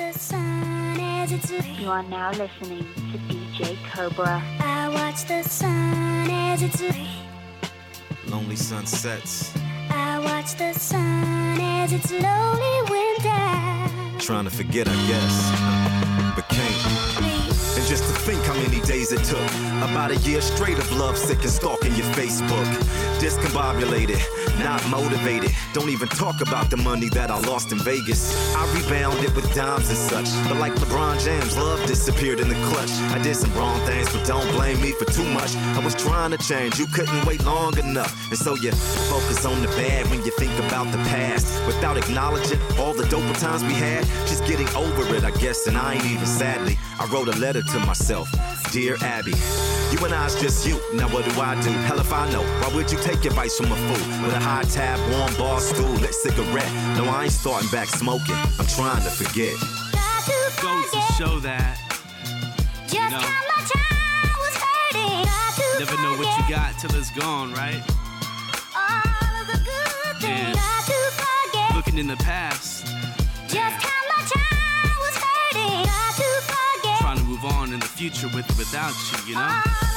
You are now listening to DJ Cobra. I watch the sun as it's Lonely sunsets. I watch the sun as it slowly went down. Trying to forget, I guess. But can't. And just to think how many days it took. About a year straight of love sick and stalking your Facebook. Discombobulated, not motivated. Don't even talk about the money that I lost in Vegas. I rebounded with dimes and such. But like LeBron James, love disappeared in the clutch. I did some wrong things, but don't blame me for too much. I was trying to change, you couldn't wait long enough. And so you focus on the bad when you think about the past. Without acknowledging all the dope times we had. Just getting over it, I guess, and I ain't even sadly. I wrote a letter to myself. Dear Abby, you and I's just you. Now what do I do? Hell if I know. Why would you take advice from a fool with a high tab, warm bar stool, lit cigarette? No, I ain't starting back smoking. I'm trying to forget. Got to Goes to show that just know. how much I was hurting. Got to never know what you got till it's gone, right? All of the good things. Yeah. Got to forget Looking in the past, just on in the future with without you, you know?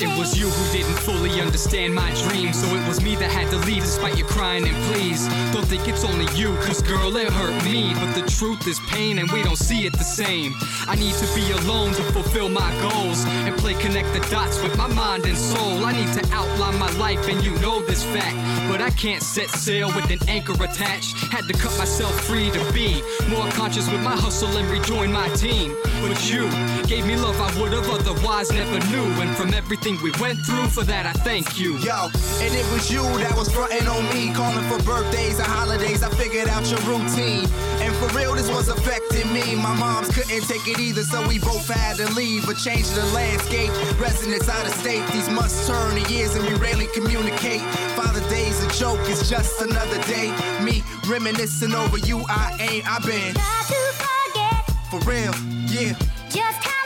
It was you who didn't fully understand my dream, so it was me that had to leave despite your crying and please. Don't think it's only you, cause girl, it hurt me. But the truth is pain, and we don't see it the same. I need to be alone to fulfill my goals and play connect the dots with my mind and soul. I need to outline my life, and you know this fact. But I can't set sail with an anchor attached. Had to cut myself free to be more conscious with my hustle and rejoin my team. But you gave me love I would have otherwise never knew. And from everything we went through, for that I thank you. Yo, and it was you that was frontin' on me, calling for birthdays and holidays. I figured out your routine. And for real, this was affecting me. My moms couldn't take it either, so we both had to leave. A change the landscape, residents out of state. These months turn to years and we rarely communicate. Father Day's a joke, it's just another day. Me reminiscing over you, I ain't, I been. Got to forget For real, yeah. just how much I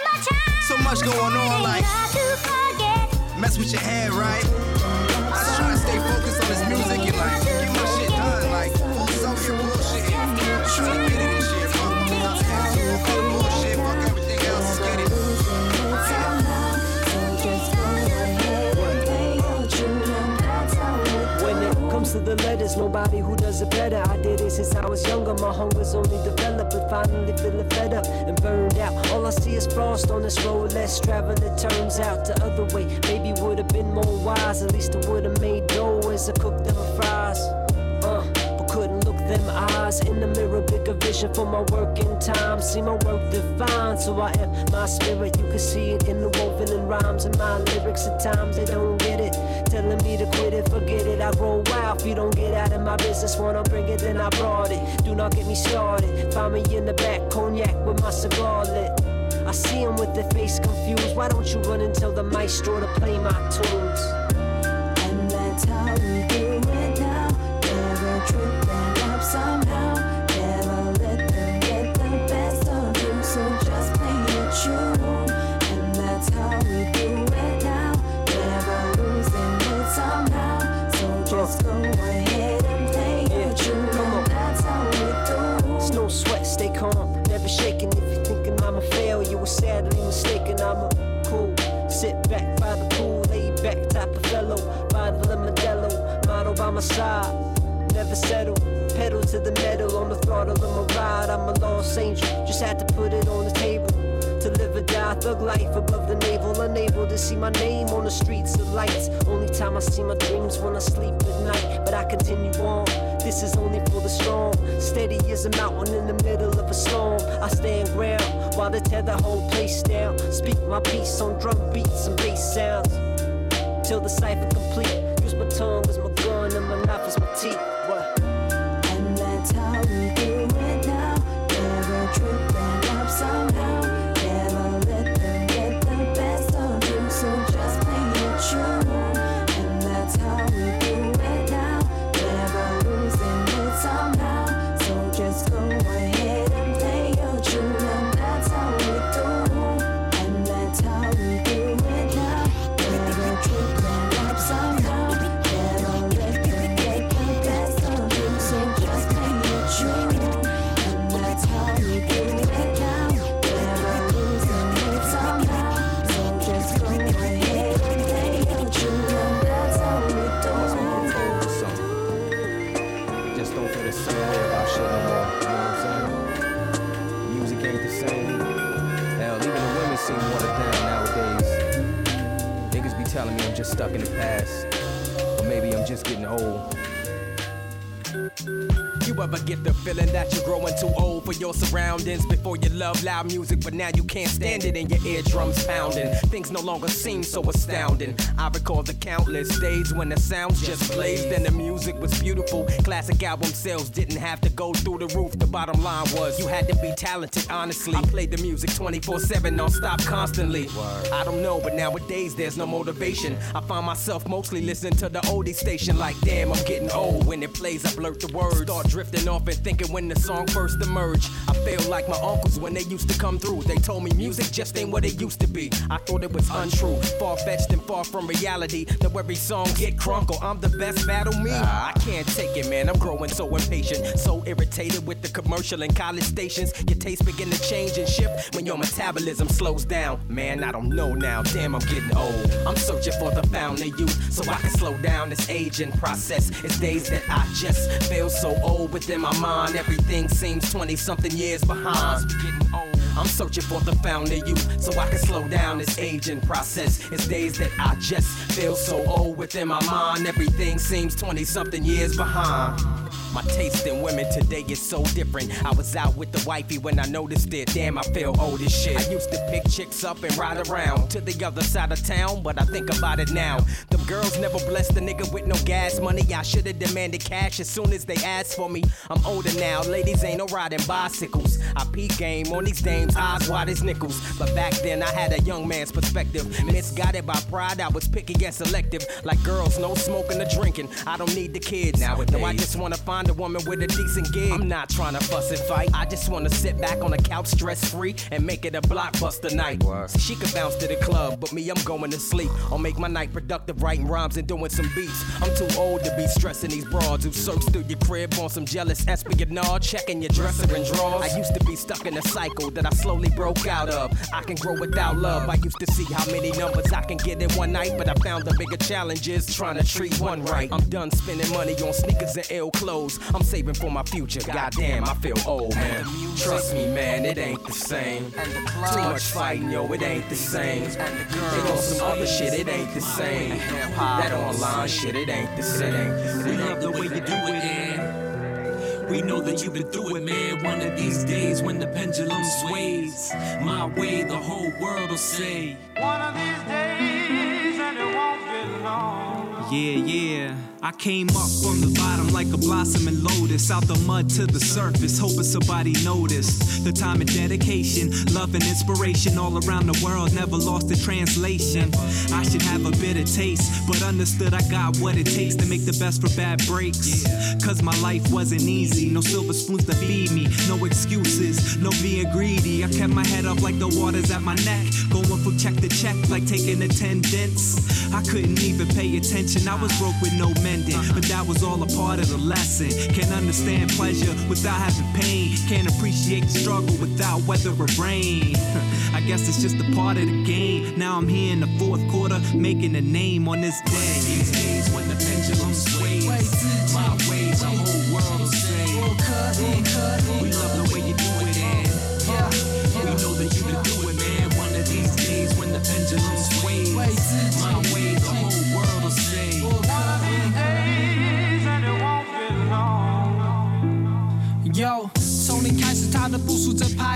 So much going on, hurting. like- Got to forget Mess with your head, right? I just try to stay focused on this music and like get my shit done. Like, full self your bullshit. Trying to get it and shit. Fuck, fuck bullshit. Fuck everything else. Let's get it. When it comes to the letters, nobody who it better. I did it since I was younger. My hunger's only developed, but finally feeling fed up and burned out. All I see is frost on this road. Less travel, it turns out the other way. Maybe would have been more wise. At least I would have made dough as I cooked them fries. Uh, but couldn't look them eyes in the mirror. Bigger vision for my working time. See my work defined, so I am my spirit. You can see it in the woven rhymes and my lyrics. At times they don't me to quit it, forget it. I grow wild if you don't get out of my business. Wanna bring it, then I brought it. Do not get me started. Find me in the back, cognac with my cigar lit. I see 'em with their face confused. Why don't you run and tell the maestro to play my tunes? Loud music, but now you can't stand it and your eardrums pounding. Things no longer seem so astounding. I recall the countless days when the sounds just blazed and the music was beautiful. Classic album sales didn't have to go through the roof. The bottom line was you had to be talented, honestly. I played the music 24 7 non stop constantly. I don't know, but nowadays there's no motivation. I find myself mostly listening to the oldie station, like damn, I'm getting old. When it plays, I blurt the words. Start drifting off and thinking when the song first emerged. I feel like my uncles when they used to come through. They told me music just ain't what it used to be. I thought it was untrue, far fetched and far from reality. Now every song get crunkle. I'm the best, battle me. I can't take it, man. I'm growing so impatient, so irritated with the commercial and college stations. Your taste begin to change and shift when your metabolism slows down. Man, I don't know now. Damn, I'm getting old. I'm searching for the of youth so I can slow down this aging process. It's days that I just feel so old within my mind. Everything seems 20 something years behind. I'm searching for the of youth so I can slow down this aging process. It's days that I just feel so old within my mind. Everything seems 20 something years behind. My taste in women today is so different. I was out with the wifey when I noticed it. Damn, I feel old as shit. I used to pick chicks up and ride around to the other side of town, but I think about it now. The girls never blessed a nigga with no gas money. I should've demanded cash as soon as they asked for me. I'm older now, ladies ain't no riding bicycles. I peak game on these dames, eyes wide as nickels. But back then I had a young man's perspective. Misguided by pride, I was picky and selective. Like girls, no smoking or drinking. I don't need the kids. Nowadays, no, I just wanna find a woman with a decent gig. I'm not trying to fuss and fight. I just wanna sit back on the couch stress free and make it a blockbuster night. She could bounce to the club, but me, I'm going to sleep. I'll make my night productive, writing rhymes and doing some beats. I'm too old to be stressing these broads who search through your crib on some jealous espionage, checking your dresser and drawers. I used to be stuck in a cycle that I slowly broke out of. I can grow without love. I used to see how many numbers I can get in one night, but I found the bigger challenge is trying to treat one right. I'm done spending money on sneakers and ill clothes. I'm saving for my future. Goddamn, I feel old, man. Trust me, man, it ain't the same. Too much fighting, yo, it ain't the same. They on some other shit, it ain't the same. That online shit, it ain't the same. We love the way you do it, and we know that you've been through it, man. One of these days when the pendulum sways, my way, the whole world will say. One of these days, and it won't be long. Yeah, yeah. I came up from the bottom like a blossoming lotus, out the mud to the surface, hoping somebody noticed. The time and dedication, love and inspiration all around the world, never lost in translation. I should have a bitter taste, but understood I got what it takes to make the best for bad breaks. Cause my life wasn't easy, no silver spoons to feed me, no excuses, no being greedy. I kept my head up like the waters at my neck, going from check to check like taking attendance. I couldn't even pay attention, I was broke with no mending, but that was all a part of the lesson. Can't understand pleasure without having pain, can't appreciate the struggle without weather or rain. I guess it's just a part of the game. Now I'm here in the fourth quarter, making a name on this day. These days when the pendulum sways, my ways, the whole world will say. 他的部署在拍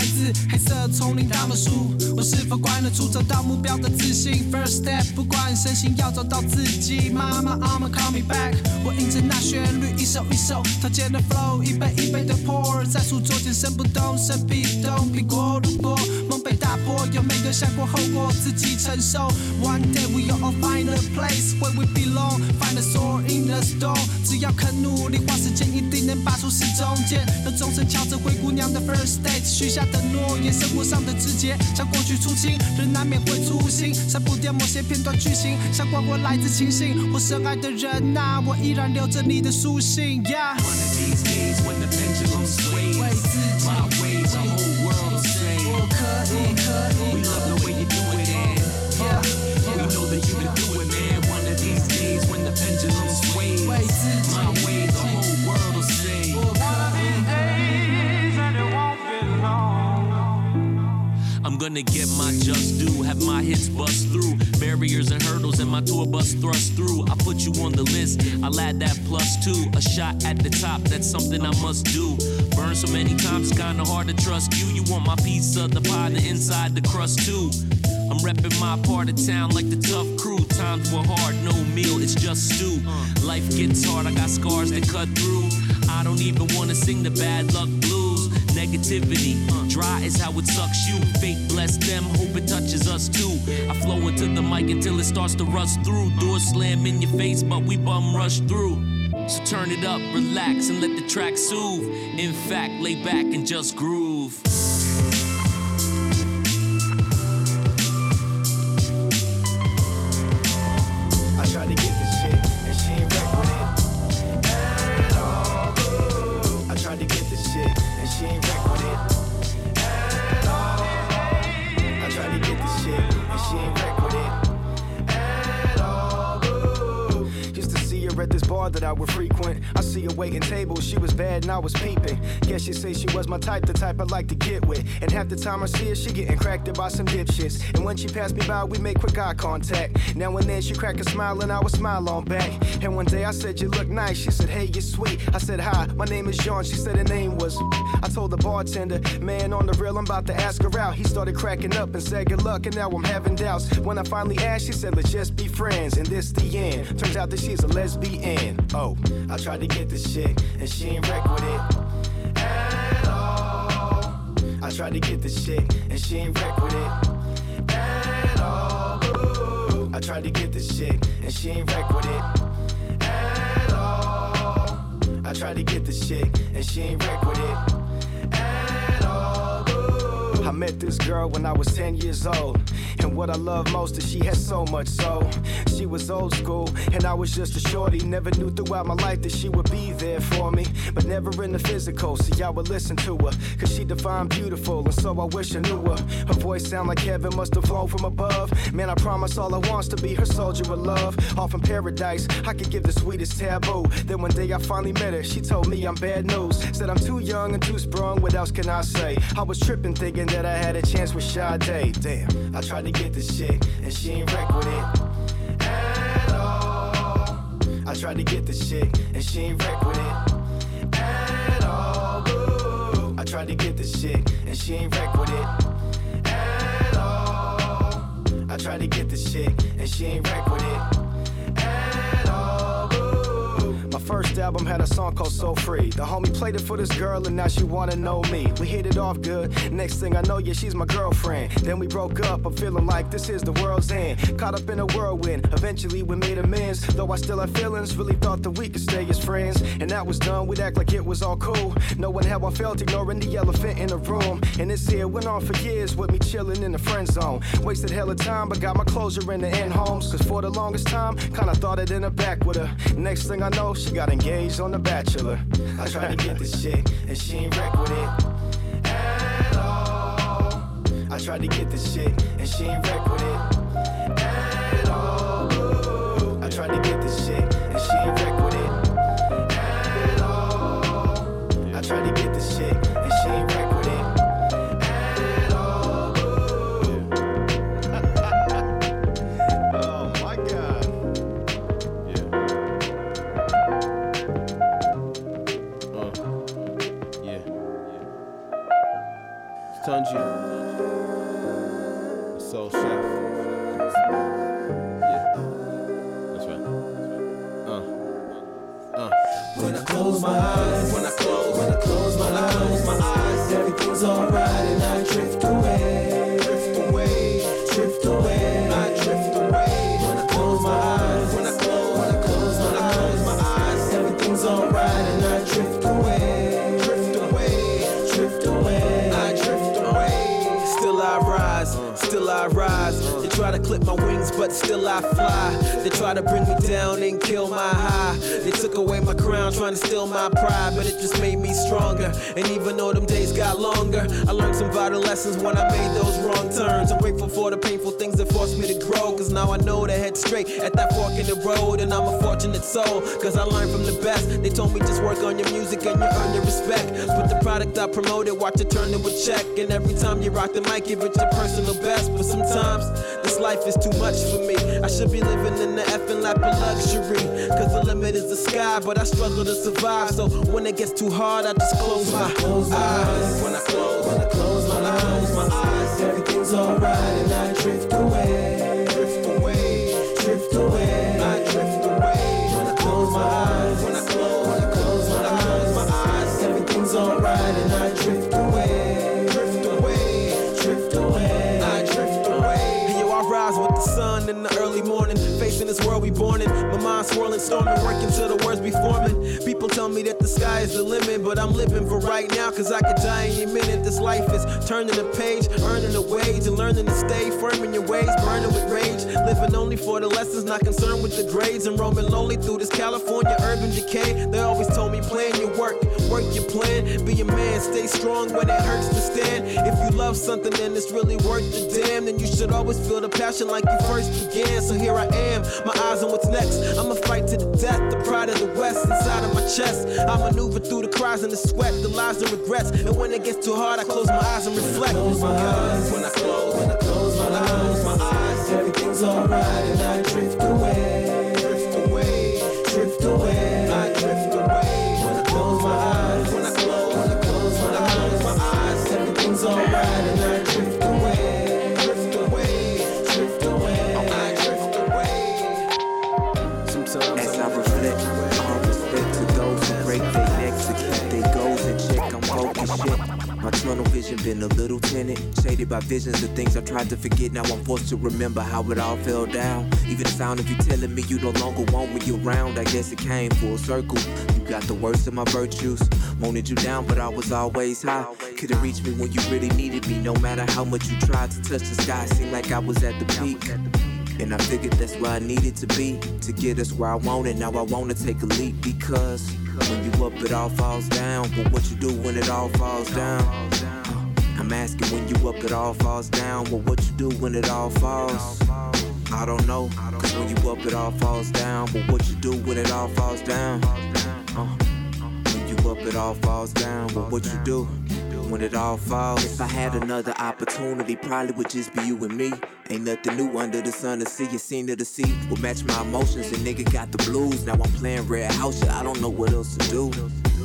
黑色丛林当了树。我是否关得住找到目标的自信？First step，不管身形要找到自己。Mama I'm call me back，我迎着那旋律一首一首套间的 flow，一杯一杯的 pour，在书桌前身不动，身必动。苹果如果梦被打破，有没有想过后果自己承受？One day we all find a place where we belong，find a soul in the storm。只要肯努力，花时间一定能拔出时钟剑。让钟声敲着灰姑娘的 first date，许下的诺言，生活上的直接，像过去初心，人难免会粗心，删不掉某些片段剧情，想管我来自情信或深爱的人呐、我依然留着你的书信。Gonna get my just due, have my hits bust through. Barriers and hurdles, and my tour bus thrust through. I put you on the list, I'll add that plus two. A shot at the top, that's something I must do. Burn so many times, kinda hard to trust you. You want my piece of the pie, the inside, the crust too. I'm repping my part of town like the tough crew. Times were hard, no meal, it's just stew. Life gets hard, I got scars that cut through. I don't even wanna sing the bad luck blues. Negativity, dry is how it sucks you. Fate bless them, hope it touches us too. I flow into the mic until it starts to rust through. Doors slam in your face, but we bum rush through. So turn it up, relax, and let the track soothe. In fact, lay back and just groove. She say she was my type, the type I like to get with. And half the time I see her, she getting cracked up by some dipshits. And when she passed me by, we make quick eye contact. Now and then she crack a smile and I would smile on back. And one day I said, You look nice. She said, Hey, you're sweet. I said, Hi, my name is John. She said her name was. I told the bartender, Man, on the real, I'm about to ask her out. He started cracking up and said, Good luck, and now I'm having doubts. When I finally asked, she said, Let's just be friends. And this the end. Turns out that she's a lesbian. Oh, I tried to get this shit, and she ain't wreck with it. I tried to get the shit, and she ain't wreck with it at all. Ooh. I tried to get the shit, and she ain't wreck with it at all. I tried to get the shit, and she ain't wreck with it at all. I met this girl when I was 10 years old. And what I love most is she had so much soul. She was old school, and I was just a shorty. Never knew throughout my life that she would be there for me. But never in the physical, see, I would listen to her. Cause she defined beautiful, and so I wish I knew her. Her voice sound like heaven must have flown from above. Man, I promise all I want's to be her soldier of love. Off in paradise, I could give the sweetest taboo. Then one day I finally met her, she told me I'm bad news. Said I'm too young and too sprung, what else can I say? I was tripping thinking that I had a chance with Sade. Damn, I tried to get the shit, and she ain't wreck with it at all. I tried to get the shit, and she ain't wreck with it at all. Ooh. I tried to get the shit, and she ain't wreck with it at all. I tried to get this shit, and she ain't wreck with it first album had a song called So Free. The homie played it for this girl, and now she wanna know me. We hit it off good. Next thing I know, yeah, she's my girlfriend. Then we broke up. I'm feeling like this is the world's end. Caught up in a whirlwind. Eventually, we made amends. Though I still have feelings, really thought that we could stay as friends. And that was done. We'd act like it was all cool. Knowing how I felt, ignoring the elephant in the room. And this here went on for years with me chilling in the friend zone. Wasted hella time, but got my closure in the end homes. Cause for the longest time, kinda thought it in the back with her. Next thing I know, she got engaged on The Bachelor. I tried to get this shit, and she ain't wreck with it at all. I tried to get this shit, and she ain't wreck with it from the best. They told me just work on your music and you earn your respect. But the product I promoted, watch it turn to a check. And every time you rock the mic, give it your personal best. But sometimes this life is too much for me. I should be living in the effing lap of luxury. Cause the limit is the sky, but I struggle to survive. So when it gets too hard, I just close my eyes. When I close, when I close my eyes, my eyes, everything's alright and I drift away. Swirling, storming, working till the words be forming. People tell me that the sky is the limit, but I'm living for right now, cause I could die any minute. This life is turning the page, earning a wage, and learning to stay firm in your ways, burning with rage. Living only for the lessons, not concerned with the grades, and roaming lonely through this California urban decay. They always told me, plan your work, work your plan, be a man, stay strong when it hurts to stand. If you love something and it's really worth the damn, then you should always feel the passion like you first began. So here I am, my eyes on what's next. I'ma fight to the death, the pride of the West inside of my chest. I maneuver through the cries and the sweat, the lies and regrets. And when it gets too hard, I close my eyes and reflect. Close my eyes, when I close, when I close my eyes, my eyes, everything's alright and I drift away. Tunnel vision been a little tinted, shaded by visions of things I tried to forget. Now I'm forced to remember how it all fell down. Even the sound of you telling me you no longer want me around, I guess it came full circle. You got the worst of my virtues, wanted you down, but I was always high. Couldn't reach me when you really needed me, no matter how much you tried to touch the sky. Seemed like I was at the peak. And I figured that's where I needed to be to get us where I wanted. Now I wanna take a leap because when you up, it all falls down. But what you do when it all falls down? I'm asking when you up, it all falls down. But what you do when it all falls? I don't know. Cause when you up, it all falls down. But what you do when it all falls down? Uh, when you up, it all falls down. But what you do? When it all falls. If I had another opportunity, probably would just be you and me. Ain't nothing new under the sun to see. You seen to the sea will match my emotions. And nigga got the blues. Now I'm playing red house. I don't know what else to do.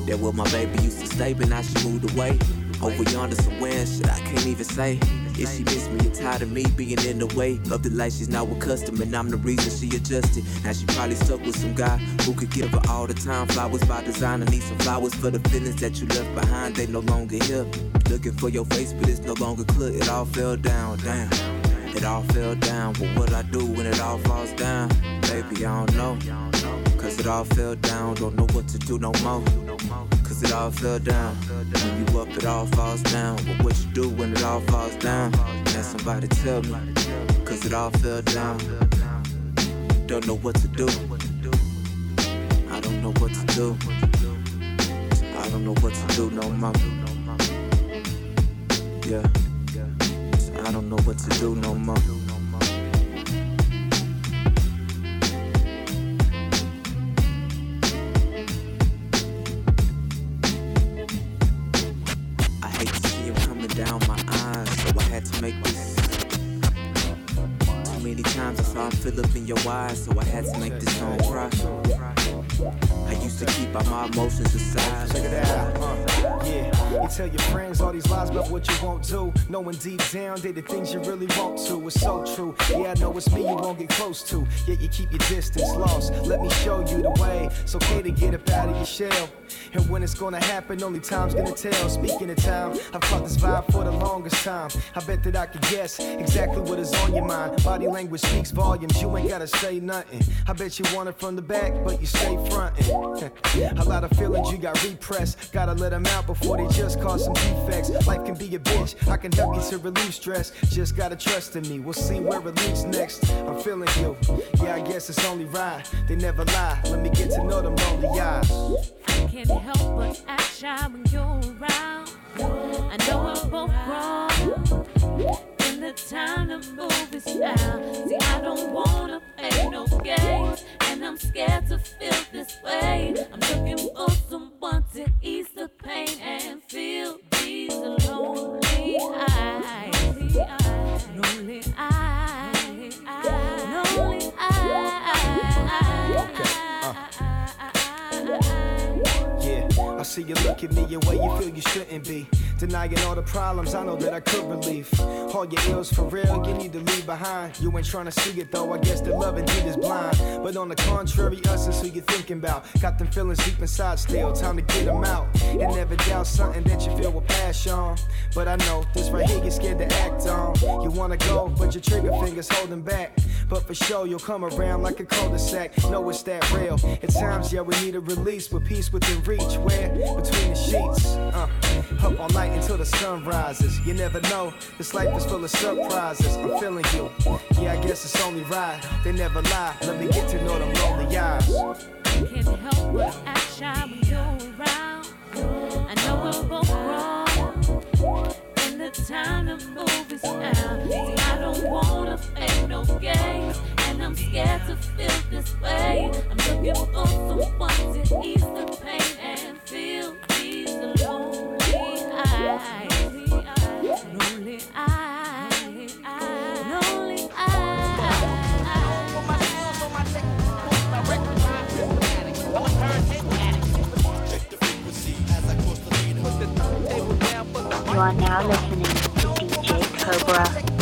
That where my baby used to stay, but now she moved away. Over yonder somewhere, and shit I can't even say. If she miss me tired of me being in the way of the life she's now accustomed, and I'm the reason she adjusted. Now she probably stuck with some guy who could give her all the time. Flowers by design, I need some flowers for the feelings that you left behind. They no longer here. Looking for your face, but it's no longer clear. It all fell down, damn. It all fell down, what I do when it all falls down? Baby, I don't know. Cause it all fell down, don't know what to do no more. It all fell down. When you up, it all falls down. But what you do when it all falls down? Can somebody tell me? Cause it all fell down. Don't know what to do. I don't know what to do. I don't know what to do no more. Yeah. I don't know what to do no more. Your eyes, so I had to make this song cry. I used to keep all my emotions aside. Check it out. Yeah, you tell your friends all these lies about what you won't do. Knowing deep down they the things you really want to. It's so true. Yeah, I know it's me you won't get close to. Yet you keep your distance lost. Let me show you the way. It's okay to get up out of your shell. And when it's gonna happen, only time's gonna tell. Speaking of time, I've fought this vibe for the longest time. I bet that I could guess exactly what is on your mind. Body language speaks volumes. You ain't gotta say nothing. I bet you want it from the back, but you stay frontin'. a lot of feelings you got repressed. Gotta let them out before they just cause some defects. Life can be a bitch. I can help you to relieve stress. Just gotta trust in me. We'll see where it leads next. I'm feeling you. Yeah, I guess it's only right. They never lie. Let me get to know them lonely eyes. I can't help but act shy when you're around. I know we're both wrong time to move this now. See, I don't wanna play no games, and I'm scared to feel this way. I'm looking for someone to ease the pain and feel these lonely eyes. Lonely eyes. Lonely eyes. Yeah, I see you look at me the way you feel you shouldn't be. Denying all the problems I know that I could relieve. All your ills for real, you need to leave behind. You ain't trying to see it though, I guess the love indeed is blind. But on the contrary, us is who you're thinking about. Got them feelings deep inside still, time to get them out. And never doubt something that you feel with passion. But I know this right here, you're scared to act on. You wanna go, but your trigger finger's holding back. But for sure, you'll come around like a cul-de-sac. Know it's that real. At times, yeah, we need a release with peace within reach. Where? Between the sheets. Uh, up all night until the sun rises. You never know, this life is full of surprises. I'm feeling you. Yeah, I guess it's only right. They never lie. Let me get to know them lonely eyes. Can't help but act shy when you're around. I know we're both wrong. And the time to move is now. See, I don't wanna play no games. And I'm scared to feel this way. I'm looking for someone to ease the pain You are now listening to DJ Cobra.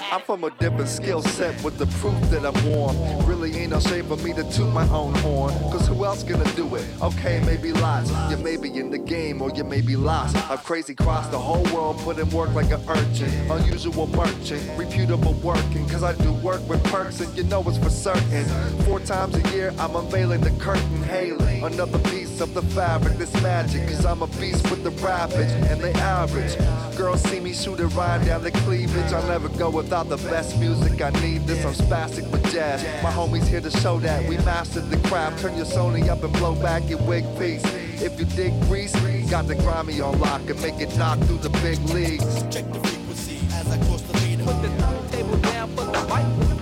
I'm from a different skill set with the proof that I'm warm. Really ain't no shame for me to toot my own horn. Cause who else gonna do it? Okay, maybe lots. You may be in the game or you may be lost. I've crazy crossed the whole world, put in work like an urchin. Unusual merchant, reputable working. Cause I do work with perks and you know it's for certain. Four times a year, I'm unveiling the curtain, hailing. Another piece of the fabric that's magic. Cause I'm a beast with the ravage and the average. Girls see me shoot a ride down the cleavage. I'll never go without the best music. I need this. I'm spastic with jazz. My homies here to show that we mastered the craft. Turn your Sony up and blow back your wig piece. If you dig grease, got the grimy on lock and make it knock through the big leagues. Check the frequency as I cross the leader. Put the table down, put the microphone.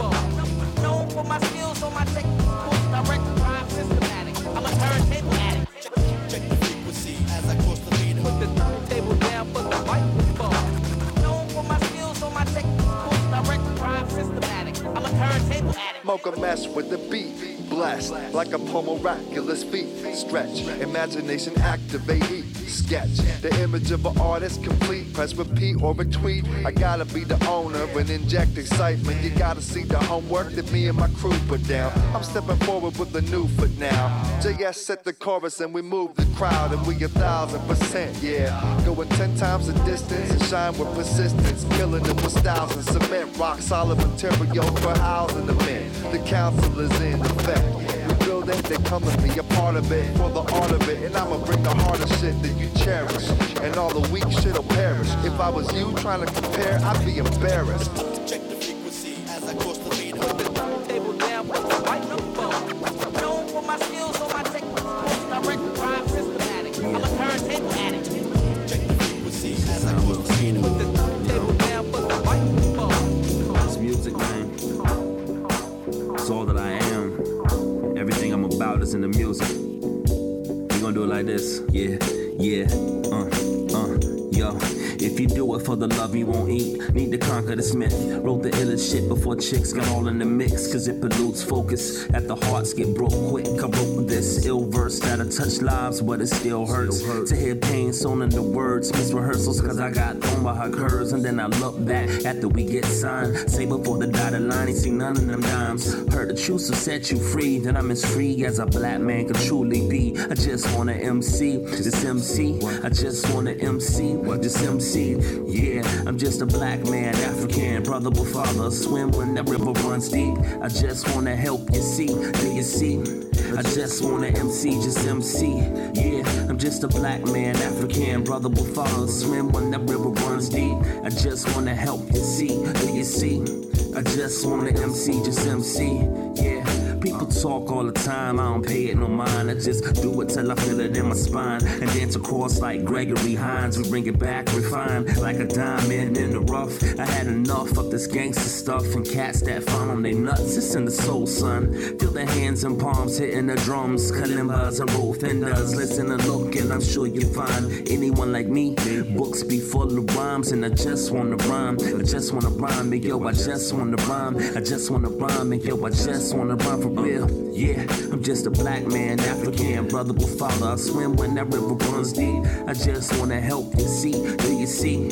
Smoke a mess with the beat. Blessed like a miraculous feet. Stretch, imagination activate, sketch. The image of an artist complete. Press repeat or retweet. I gotta be the owner and inject excitement. You gotta see the homework that me and my crew put down. I'm stepping forward with a new foot now. JS set the chorus and we move the crowd and we a thousand percent, yeah. Going ten times the distance and shine with persistence. Killing them with styles and cement. Rock solid material for housing the men. The council is in effect. We build it, they come and be a part of it for the art of it. And I'ma bring the harder shit that you cherish. And all the weak shit'll perish. If I was you trying to compare, I'd be embarrassed. Do it like this. Yeah, yeah. If you do it for the love you won't eat, need to conquer this myth. Wrote the illest shit before chicks got all in the mix, cause it pollutes focus. At the hearts get broke quick. I wrote this ill verse that'll touch lives, but it still hurts. To hear pain sewn in the words, miss rehearsals, cause I got thrown by her curves. And then I look back after we get signed. Say before the dotted line, ain't seen none of them dimes. Heard the truth, so set you free. Then I'm as free as a black man could truly be. I just wanna MC, this MC. I just wanna MC, this MC. Yeah, I'm just a black man, African, brother with father. Swim when that river runs deep. I just wanna help you see, do you see? I just wanna MC, just MC. Yeah, I'm just a black man, African, brother with father. Swim when that river runs deep. I just wanna help you see, do you see? I just wanna MC, just MC. Yeah. People talk all the time, I don't pay it no mind. I just do it till I feel it in my spine. And dance across like Gregory Hines. We bring it back, refine like a diamond in the rough. I had enough of this gangster stuff and cats that found on they nuts. It's in the soul, son. Feel the hands and palms hitting the drums. Kalimbas and roll fenders. Listen and look, and I'm sure you find anyone like me. Books be full of rhymes, and I just wanna rhyme. I just wanna rhyme, and yo, I just wanna rhyme. I just wanna rhyme, and yo, I just wanna rhyme for real. Yeah, I'm just a black man, African brother with father. I swim when that river runs deep. I just wanna help you see. Do you see?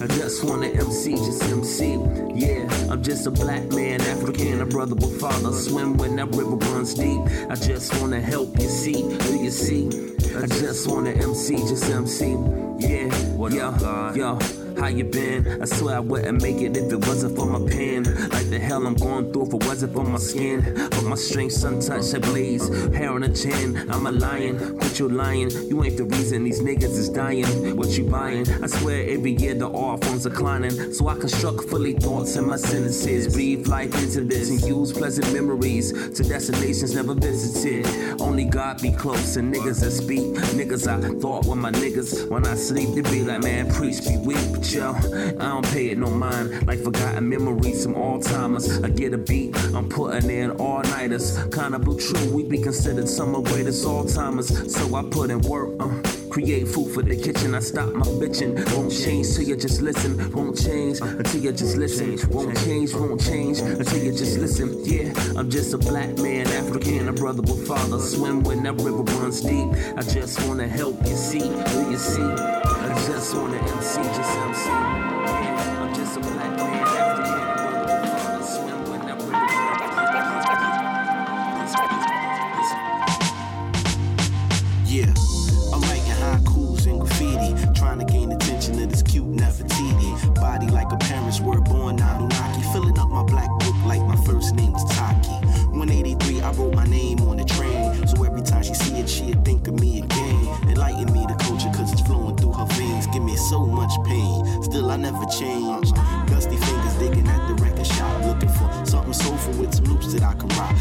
I just wanna MC, just MC. Yeah, I'm just a black man, African, a brother with father. Swim when that river runs deep. I just wanna help you see. Do you see? I just wanna MC, just MC. Yeah, what yo, yo. How you been? I swear I wouldn't make it if it wasn't for my pen. Like the hell I'm going through if it wasn't for my skin. But my strength, untouched, I blaze. Hair on the chin, I'm a lion. Quit your lying. You ain't the reason these niggas is dying. What you buying? I swear every year the R phones declining. So I construct fully thoughts in my sentences. Breathe life into this and use pleasant memories to destinations never visited. Only God be close and niggas that speak. Niggas I thought were my niggas. When I sleep, they be like, man, preach, be weak. Yo, I don't pay it no mind. Like forgotten memories, some Alzheimer's. I get a beat, I'm putting in all nighters. Kinda blue true, we be considered some of greatest all timers. So I put in work, uh, create food for the kitchen. I stop my bitching. Won't change till you just listen. Won't change until you just listen. Won't change, won't change until you just listen. Yeah, I'm just a black man, African, a brother with father. Swim when that river runs deep. I just wanna help you see. Do you see? Just wanna MC, just MC. Never change. Dusty fingers digging at the record shop, looking for something soulful with some loops that I can rock,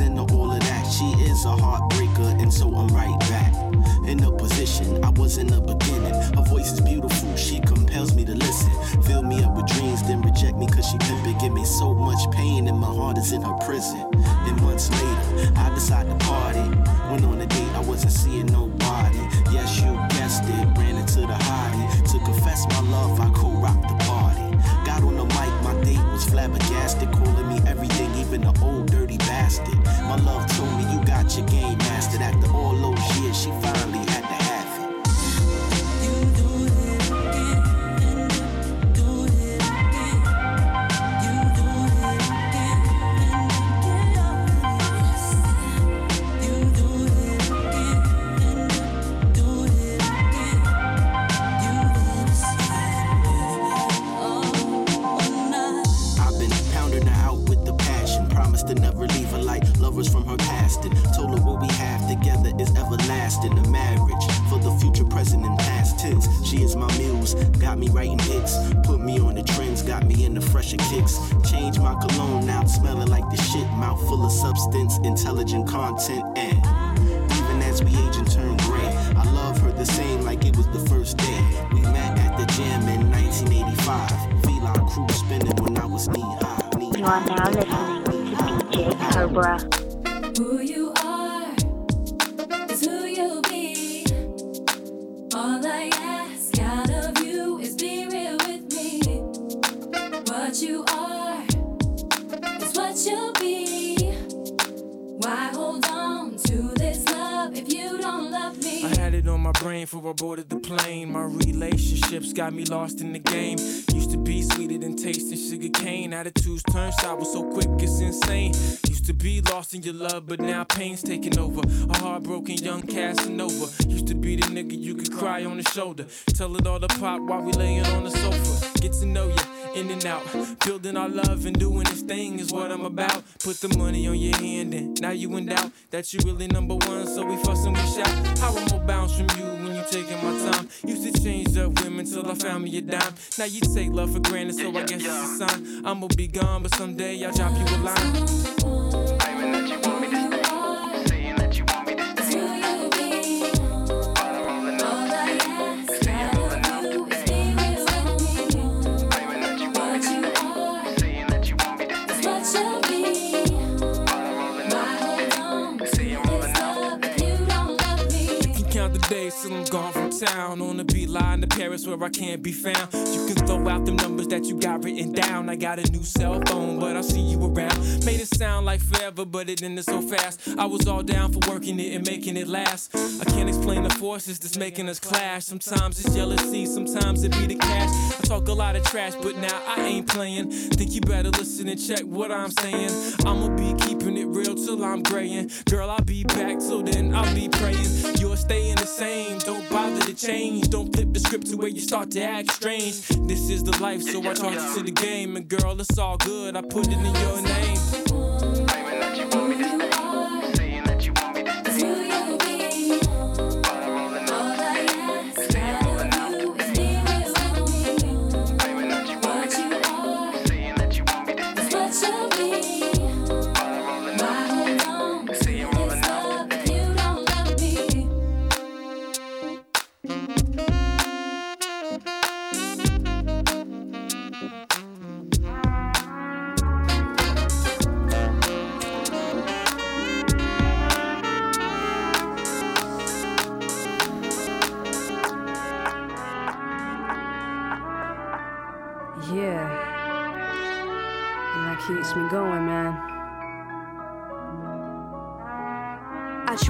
into all of that. She is a heartbreaker, and so I'm right back. In a position I was in the beginning. Her voice is beautiful, she compels me to listen. Fill me up with dreams, then reject me cause she pimpin'. Give me so much pain, and my heart is in her prison. Then months later, I decide to party. Went on a date, I wasn't seeing nobody. Yes, you guessed it, ran into the hottie. To confess my love, I co-rocked the party. Got on the mic, my date was flabbergasted, calling me everything, even the old dirty bastard. My love told me you got your game mastered. After all those years, she finally past. And told her what we have together is everlasting. A marriage for the future, present, and past tense. She is my muse, got me writing hits. Put me on the trends, got me in the fresher kicks. Change my cologne now, smelling like the shit. Mouth full of substance, intelligent content, and even as we age and turn gray, I love her the same like it was the first day. We met at the gym in 1985. Feline crew spinning when I was knee high. You are now listening to DJ Cobra. Brain before I boarded the plane. My relationships got me lost in the game. Used to be sweeter than tasting sugar cane. Attitudes turned sour so quick, it's insane. Used to be lost in your love, but now pain's taking over. A heartbroken young Casanova. Used to be the nigga you could cry on the shoulder. Tell it all to pop while we laying on the sofa. Get to know you in and out. Building our love and doing this thing is what I'm about. Put the money on your hand and now you in doubt that you really number one. So we fussing, we shout. How I'm gonna bounce from you taking my time. Used to change up women till I found me a dime. Now you take love for granted, so I guess it's a sign. I'ma be gone, but someday I'll drop you a line. Till I'm gone from town. On the beat line to Paris where I can't be found. You can throw out the numbers that you got written down. I got a new cell phone, but I'll see you around. Made it sound like forever, but it ended so fast. I was all down for working it and making it last. I can't explain the forces that's making us clash. Sometimes it's jealousy, sometimes it be the cash. I talk a lot of trash, but now I ain't playing. Think you better listen and check what I'm saying. I'ma be keeping it real till I'm graying. Girl, I'll be back till then, I'll be praying. You're staying the same, don't bother to change. Don't flip the script to where you start to act strange. This is the life, so I charge you to the game. And girl, it's all good, I put it in your name.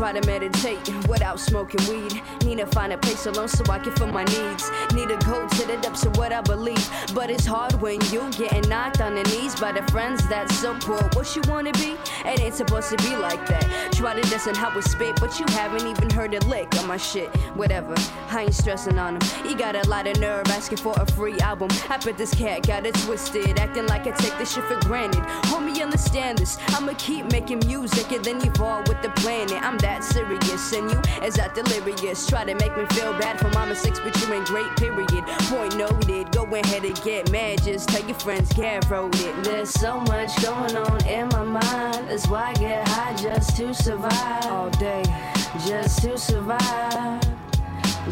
Try to meditate without smoking weed. Need to find a place alone so I can feel my needs. Need to go to the depths of what I believe. But it's hard when you getting knocked on the knees by the friends that support what you wanna be. It ain't supposed to be like that. Try to listen how we spit, but you haven't even heard a lick of my shit. Whatever, I ain't stressing on him. He got a lot of nerve asking for a free album. I bet this cat got it twisted, acting like I take this shit for granted. Homie, understand this. I'ma keep making music and then evolve with the planet. I'm that serious, and you is that delirious. Try to make me feel bad for my mistakes, but you in great, period. Point noted, go ahead and get mad. Just tell your friends, Gav wrote it. There's so much going on in my mind. That's why I get high just to survive. All day, just to survive.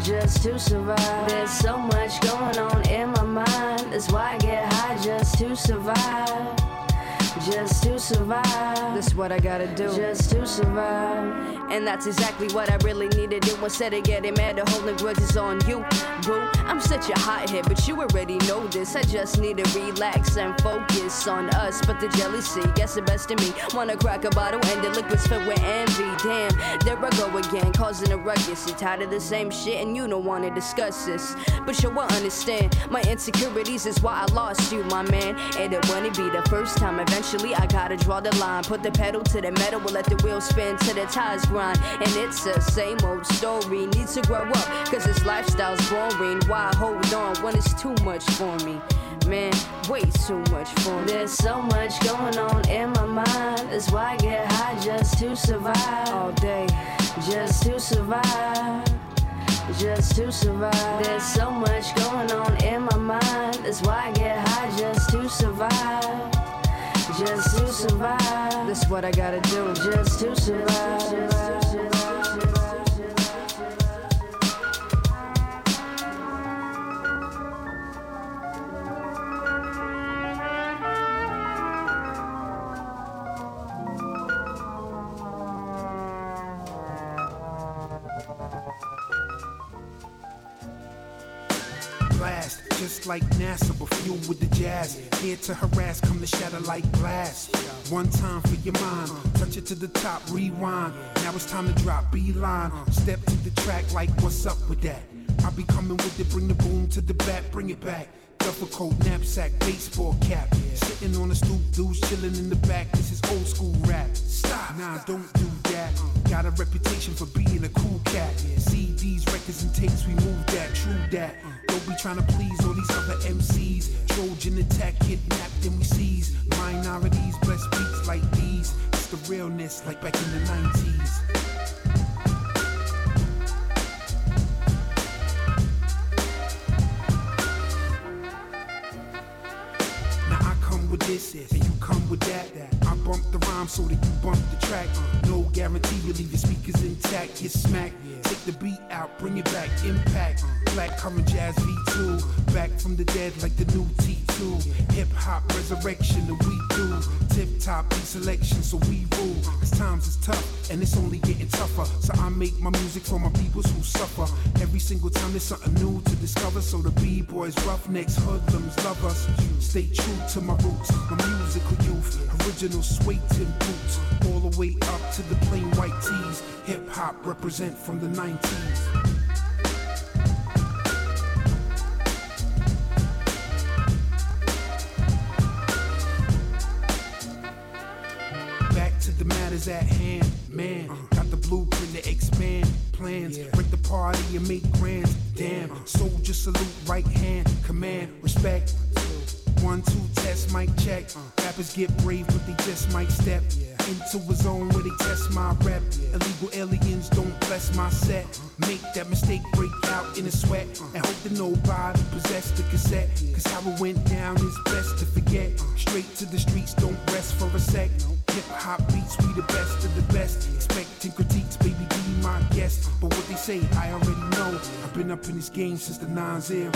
Just to survive. There's so much going on in my mind. That's why I get high just to survive. Just to survive. That's what I gotta do. Just to survive. And that's exactly what I really need to do. Instead of getting mad or holding grudges on you, boo. I'm such a hothead, but you already know this. I just need to relax and focus on us. But the jealousy gets the best of me. Wanna crack a bottle and the liquids filled with envy. Damn, there I go again, causing a ruckus. You tired of the same shit and you don't wanna discuss this. But you will understand my insecurities is why I lost you, my man. And it wouldn't be the first time. Eventually, I gotta draw the line. Put the pedal to the metal, we'll let the wheels spin till the tires grind. And it's the same old story. Need to grow up, cause this lifestyle's boring. Why hold on when it's too much for me? Man, way too much for me. There's so much going on in my mind. That's why I get high just to survive. All day, just to survive. Just to survive. There's so much going on in my mind. That's why I get high just to survive. Just to survive. That's what I gotta do. Just to survive. Like NASA, but fueled with the jazz. Here to harass, come to shatter like glass. One time for your mind, touch it to the top, rewind. Now it's time to drop beeline. Step to the track like, what's up with that? I'll be coming with it, bring the boom to the back, bring it back. Duffel coat, knapsack, baseball cap. Sitting on a stoop, dudes chilling in the back. This is old school rap. Stop, nah, don't do that. Got a reputation for being a cool cat. CDs, records, and tapes, we move that, true that. Don't be trying to please all these other MCs. Trojan attack, kidnapped, and we seize minorities, bless beats like these. It's the realness, like back in the 90s. this come with that. I bump the rhyme so that you bump the track. No guarantee you leave your speakers intact. Get smacked. Take the beat out, bring it back. Impact. Black current jazz V2. Back from the dead like the new T T2. Hip hop resurrection that we do. Tip top selection, so we rule. Cause times is tough and it's only getting tougher. So I make my music for my peoples who suffer. Every single time there's something new to discover. So the B-boys, roughnecks, hoodlums love us. Stay true to my roots, my musical youth. Original suede tin boots. All the way up to the plain white tees. Hip hop represent from the 90s. Matters at hand, man. Got the blueprint to expand plans. Break the party and make grands. Damn, soldier salute, right hand, command, respect. One, two, test, mic check. Uh. Rappers get brave, but they just might step into a zone where they test my rep. Illegal aliens don't bless my set. Uh-huh. Make that mistake, break out in a sweat, uh-huh. and hope that nobody possess the cassette. Cause how it went down is best to forget. Uh-huh. Straight to the streets, don't rest for a sec. Hip hop beats, we the best of the best. Expecting critiques, baby, be my guest. But what they say, I already know. I've been up in this game since the nine zeros.